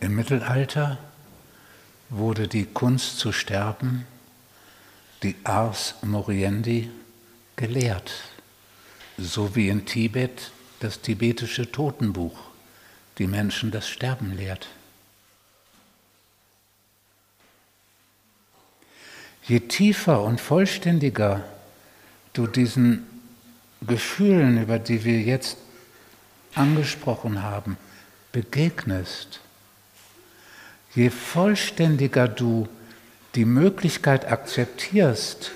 Im Mittelalter wurde die Kunst zu sterben, die Ars Moriendi, gelehrt, so wie in Tibet das tibetische Totenbuch die Menschen das Sterben lehrt. Je tiefer und vollständiger du diesen Gefühlen, über die wir jetzt angesprochen haben, begegnest, je vollständiger du die Möglichkeit akzeptierst,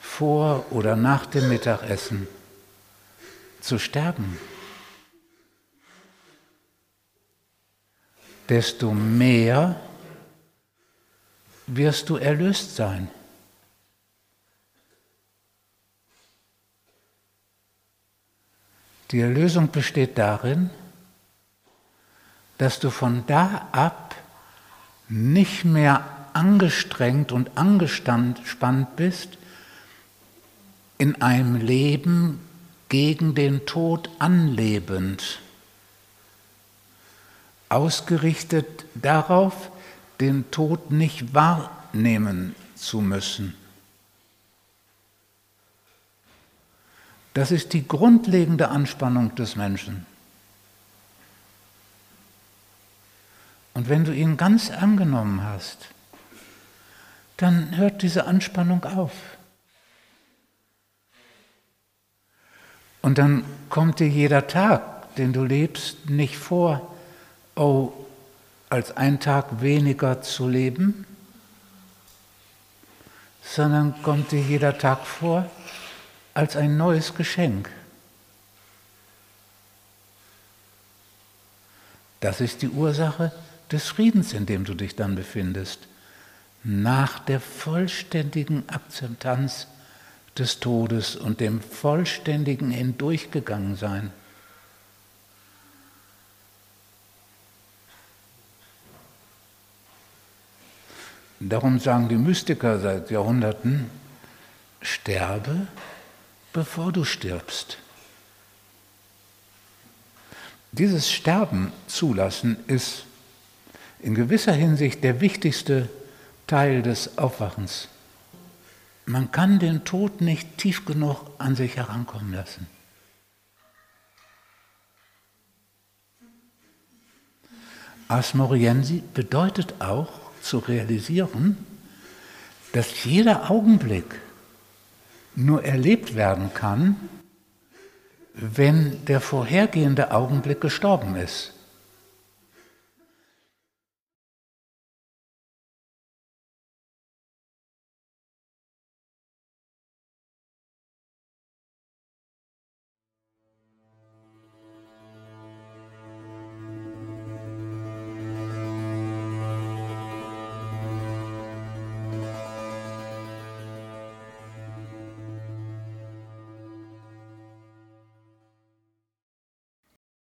vor oder nach dem Mittagessen zu sterben, desto mehr wirst du erlöst sein. Die Erlösung besteht darin, dass du von da ab nicht mehr angestrengt und angespannt bist in einem Leben gegen den Tod anlebend, ausgerichtet darauf, den Tod nicht wahrnehmen zu müssen. Das ist die grundlegende Anspannung des Menschen. Und wenn du ihn ganz angenommen hast, dann hört diese Anspannung auf. Und dann kommt dir jeder Tag, den du lebst, nicht vor, oh, als ein Tag weniger zu leben, sondern kommt dir jeder Tag vor als ein neues Geschenk. Das ist die Ursache des Friedens, in dem du dich dann befindest, nach der vollständigen Akzeptanz des Todes und dem vollständigen Hindurchgegangensein. Darum sagen die Mystiker seit Jahrhunderten, sterbe, bevor du stirbst. Dieses Sterben zulassen ist in gewisser Hinsicht der wichtigste Teil des Aufwachens. Man kann den Tod nicht tief genug an sich herankommen lassen. Ars Moriensi bedeutet auch zu realisieren, dass jeder Augenblick nur erlebt werden kann, wenn der vorhergehende Augenblick gestorben ist.